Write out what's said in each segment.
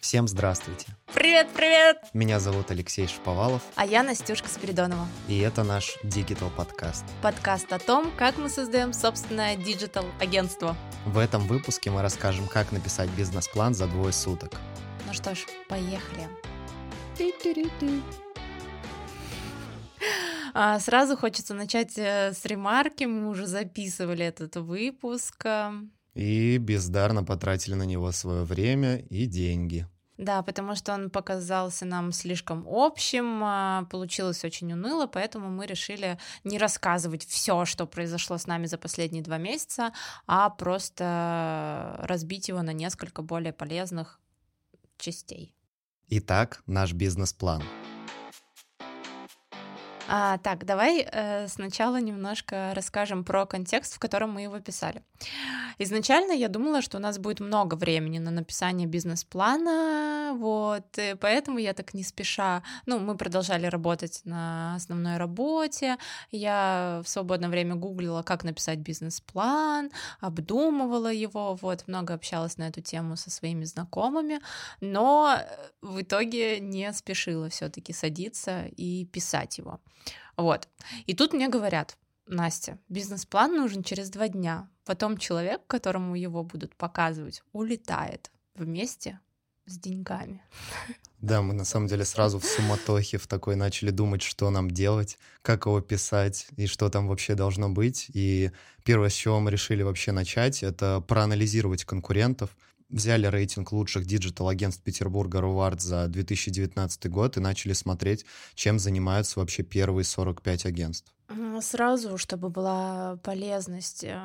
Всем здравствуйте. Привет, привет! Меня зовут Алексей Шаповалов. А я Настюшка Спиридонова. И это наш Digital подкаст. Подкаст о том, как мы создаем собственное digital агентство. В этом выпуске мы расскажем, как написать бизнес-план за двое суток. Ну что ж, поехали. А, сразу хочется начать э, с ремарки. Мы уже записывали этот выпуск. И бездарно потратили на него свое время и деньги. Да, потому что он показался нам слишком общим, а, получилось очень уныло, поэтому мы решили не рассказывать все, что произошло с нами за последние два месяца, а просто разбить его на несколько более полезных частей. Итак, наш бизнес-план. А, так, давай э, сначала немножко расскажем про контекст, в котором мы его писали. Изначально я думала, что у нас будет много времени на написание бизнес-плана, вот, и поэтому я так не спеша, ну, мы продолжали работать на основной работе, я в свободное время гуглила, как написать бизнес-план, обдумывала его, вот, много общалась на эту тему со своими знакомыми, но в итоге не спешила все-таки садиться и писать его. Вот. И тут мне говорят, Настя, бизнес-план нужен через два дня. Потом человек, которому его будут показывать, улетает вместе с деньгами. Да, мы на самом деле сразу в суматохе в такой начали думать, что нам делать, как его писать и что там вообще должно быть. И первое, с чего мы решили вообще начать, это проанализировать конкурентов, взяли рейтинг лучших диджитал-агентств Петербурга Ruward за 2019 год и начали смотреть, чем занимаются вообще первые 45 агентств. Сразу, чтобы была полезность, э,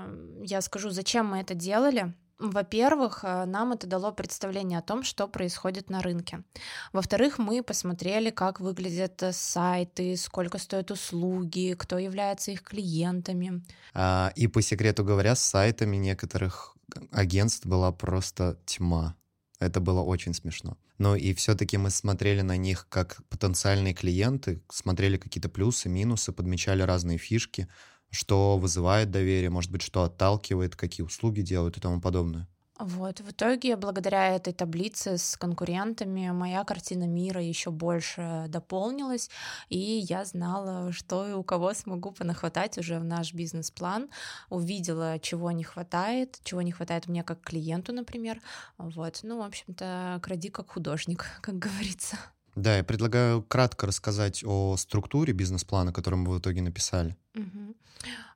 я скажу, зачем мы это делали. Во-первых, э, нам это дало представление о том, что происходит на рынке. Во-вторых, мы посмотрели, как выглядят э, сайты, сколько стоят услуги, кто является их клиентами. А, и по секрету говоря, с сайтами некоторых агентств была просто тьма. Это было очень смешно. Но и все-таки мы смотрели на них как потенциальные клиенты, смотрели какие-то плюсы, минусы, подмечали разные фишки, что вызывает доверие, может быть, что отталкивает, какие услуги делают и тому подобное. Вот, в итоге, благодаря этой таблице с конкурентами, моя картина мира еще больше дополнилась, и я знала, что и у кого смогу понахватать уже в наш бизнес-план, увидела, чего не хватает, чего не хватает мне как клиенту, например, вот, ну, в общем-то, кради как художник, как говорится. Да, я предлагаю кратко рассказать о структуре бизнес-плана, который мы в итоге написали. Угу.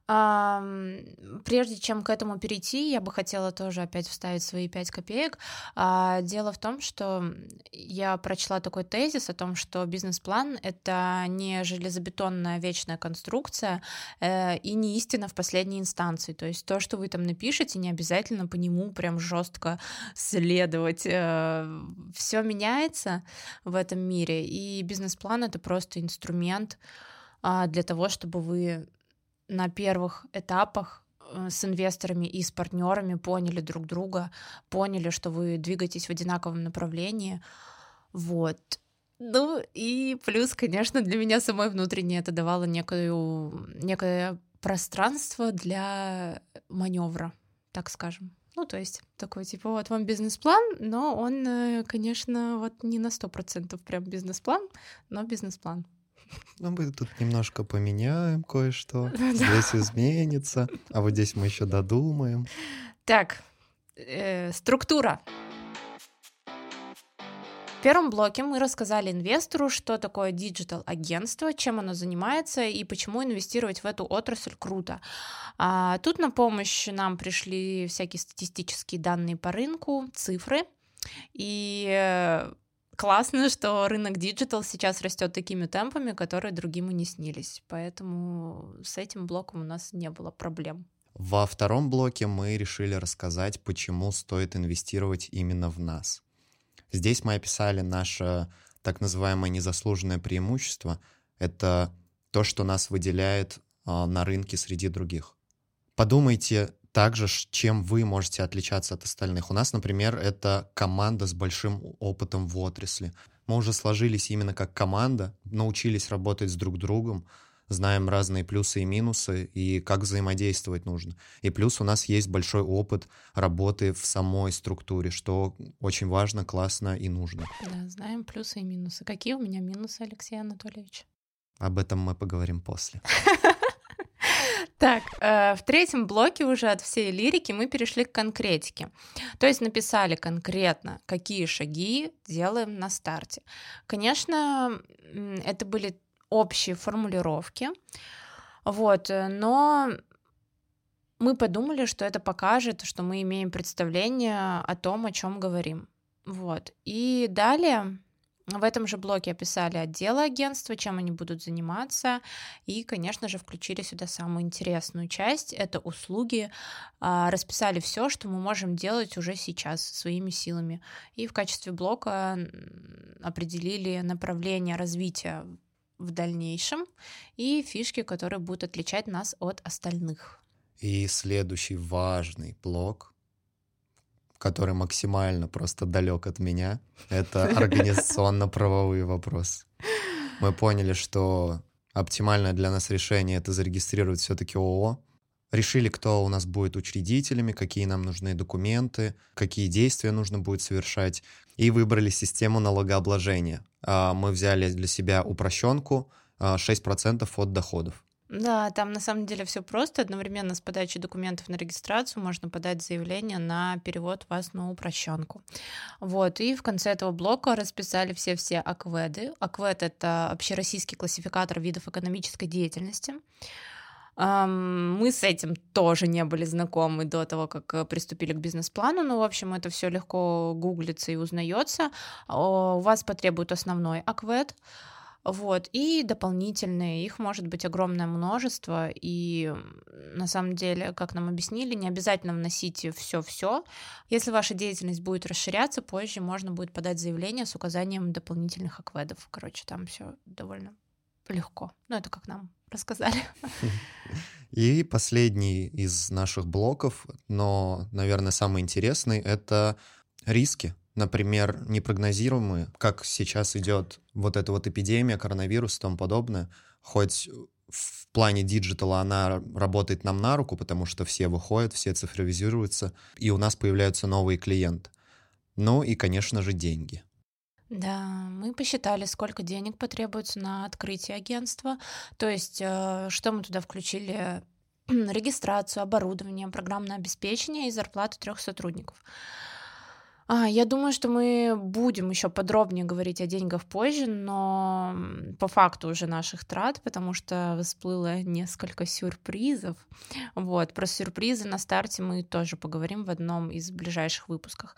Прежде чем к этому перейти, я бы хотела тоже опять вставить свои пять копеек. А, дело в том, что я прочла такой тезис о том, что бизнес-план — это не железобетонная вечная конструкция э, и не истина в последней инстанции. То есть то, что вы там напишете, не обязательно по нему прям жестко следовать. Э, Все меняется в этом мире, и бизнес-план — это просто инструмент а, для того, чтобы вы на первых этапах э, с инвесторами и с партнерами поняли друг друга, поняли, что вы двигаетесь в одинаковом направлении. Вот. Ну и плюс, конечно, для меня самой внутренне это давало некую, некое пространство для маневра, так скажем. Ну, то есть такой, типа, вот вам бизнес-план, но он, э, конечно, вот не на сто процентов прям бизнес-план, но бизнес-план. Ну, мы тут немножко поменяем кое-что. Здесь изменится, а вот здесь мы еще додумаем. Так, э, структура. В первом блоке мы рассказали инвестору, что такое диджитал-агентство, чем оно занимается и почему инвестировать в эту отрасль круто. А тут на помощь нам пришли всякие статистические данные по рынку, цифры. И э, классно, что рынок диджитал сейчас растет такими темпами, которые другим и не снились. Поэтому с этим блоком у нас не было проблем. Во втором блоке мы решили рассказать, почему стоит инвестировать именно в нас. Здесь мы описали наше так называемое незаслуженное преимущество. Это то, что нас выделяет а, на рынке среди других. Подумайте, также, чем вы можете отличаться от остальных. У нас, например, это команда с большим опытом в отрасли. Мы уже сложились именно как команда, научились работать с друг другом, знаем разные плюсы и минусы, и как взаимодействовать нужно. И плюс у нас есть большой опыт работы в самой структуре, что очень важно, классно и нужно. Да, знаем плюсы и минусы. Какие у меня минусы, Алексей Анатольевич? Об этом мы поговорим после. Так, э, в третьем блоке уже от всей лирики мы перешли к конкретике. То есть написали конкретно, какие шаги делаем на старте. Конечно, это были общие формулировки, вот, но мы подумали, что это покажет, что мы имеем представление о том, о чем говорим. Вот. И далее в этом же блоке описали отделы агентства, чем они будут заниматься, и, конечно же, включили сюда самую интересную часть — это услуги, а, расписали все, что мы можем делать уже сейчас своими силами, и в качестве блока определили направление развития в дальнейшем и фишки, которые будут отличать нас от остальных. И следующий важный блок который максимально просто далек от меня, это организационно-правовые вопросы. Мы поняли, что оптимальное для нас решение это зарегистрировать все-таки ООО. Решили, кто у нас будет учредителями, какие нам нужны документы, какие действия нужно будет совершать, и выбрали систему налогообложения. А, мы взяли для себя упрощенку 6% а, от доходов. Да, там на самом деле все просто. Одновременно с подачей документов на регистрацию можно подать заявление на перевод вас на упрощенку. Вот, и в конце этого блока расписали все-все АКВЭДы. АКВЭД — это общероссийский классификатор видов экономической деятельности. Мы с этим тоже не были знакомы до того, как приступили к бизнес-плану, но, в общем, это все легко гуглится и узнается. У вас потребует основной АКВЭД, вот, и дополнительные, их может быть огромное множество, и на самом деле, как нам объяснили, не обязательно вносить все-все. Если ваша деятельность будет расширяться, позже можно будет подать заявление с указанием дополнительных ОКВЭДов. Короче, там все довольно легко. Ну, это как нам рассказали. И последний из наших блоков, но, наверное, самый интересный, это риски например, непрогнозируемые, как сейчас идет вот эта вот эпидемия, коронавирус и тому подобное, хоть в плане диджитала она работает нам на руку, потому что все выходят, все цифровизируются, и у нас появляются новые клиенты. Ну и, конечно же, деньги. Да, мы посчитали, сколько денег потребуется на открытие агентства. То есть, э, что мы туда включили? Регистрацию, оборудование, программное обеспечение и зарплату трех сотрудников. А, я думаю, что мы будем еще подробнее говорить о деньгах позже, но по факту уже наших трат, потому что всплыло несколько сюрпризов. Вот, про сюрпризы на старте мы тоже поговорим в одном из ближайших выпусков.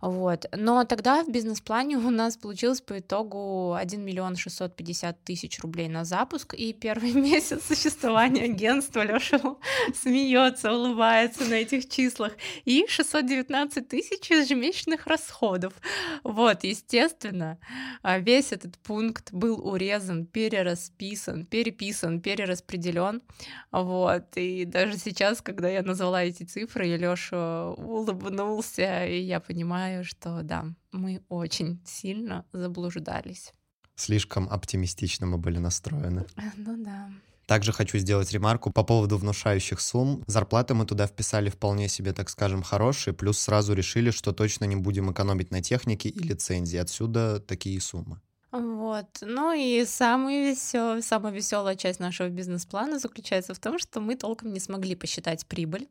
Вот. Но тогда в бизнес-плане у нас получилось по итогу 1 миллион 650 тысяч рублей на запуск, и первый месяц существования агентства Леша смеется, улыбается на этих числах, и 619 тысяч ежемесячных расходов. Вот, естественно, а, весь этот пункт был урезан, перерасписан, переписан, перераспределен. Вот, и даже сейчас, когда я назвала эти цифры, и Леша улыбнулся, и я понимаю, понимаю, что да, мы очень сильно заблуждались. Слишком оптимистично мы были настроены. Ну да. Также хочу сделать ремарку по поводу внушающих сумм. Зарплаты мы туда вписали вполне себе, так скажем, хорошие, плюс сразу решили, что точно не будем экономить на технике и лицензии. Отсюда такие суммы. Вот. Ну и самый весел... самая веселая часть нашего бизнес-плана заключается в том, что мы толком не смогли посчитать прибыль.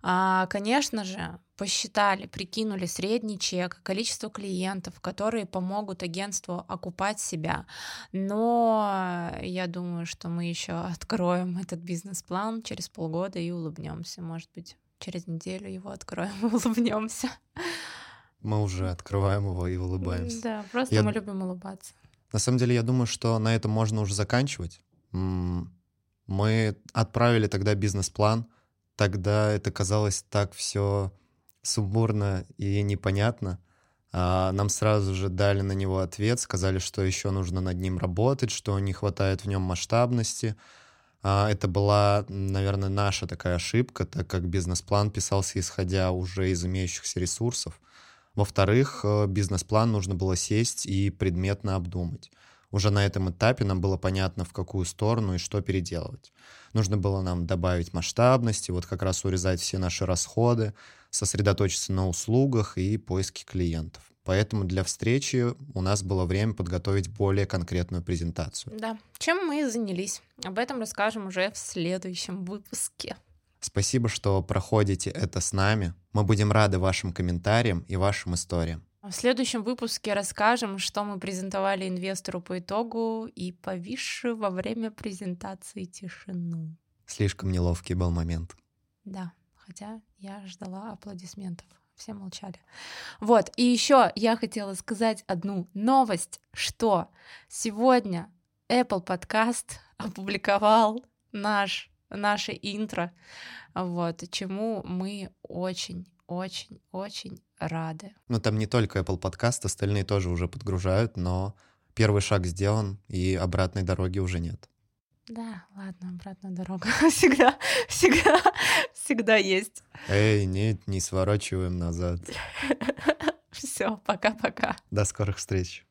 А, конечно же, посчитали, прикинули средний чек, количество клиентов, которые помогут агентству окупать себя. Но я думаю, что мы еще откроем этот бизнес-план через полгода и улыбнемся. Может быть, через неделю его откроем и улыбнемся. Мы уже открываем его и улыбаемся. Да, просто я... мы любим улыбаться. На самом деле, я думаю, что на этом можно уже заканчивать. Мы отправили тогда бизнес-план, тогда это казалось так все сумбурно и непонятно. А нам сразу же дали на него ответ, сказали, что еще нужно над ним работать, что не хватает в нем масштабности. А это была, наверное, наша такая ошибка, так как бизнес-план писался исходя уже из имеющихся ресурсов. Во-вторых, э, бизнес-план нужно было сесть и предметно обдумать. Уже на этом этапе нам было понятно, в какую сторону и что переделывать. Нужно было нам добавить масштабности, вот как раз урезать все наши расходы, сосредоточиться на услугах и поиске клиентов. Поэтому для встречи у нас было время подготовить более конкретную презентацию. Да, чем мы и занялись. Об этом расскажем уже в следующем выпуске. Спасибо, что проходите это с нами. Мы будем рады вашим комментариям и вашим историям. В следующем выпуске расскажем, что мы презентовали инвестору по итогу и повисшую во время презентации тишину. Слишком неловкий был момент. Да, хотя я ждала аплодисментов. Все молчали. Вот, и еще я хотела сказать одну новость, что сегодня Apple Podcast опубликовал наш, наше интро, вот, чему мы очень очень, очень рады. Ну, там не только Apple Podcast, остальные тоже уже подгружают, но первый шаг сделан, и обратной дороги уже нет. Да, ладно, обратная дорога всегда, всегда, всегда есть. Эй, нет, не сворачиваем назад. Все, пока-пока. До скорых встреч.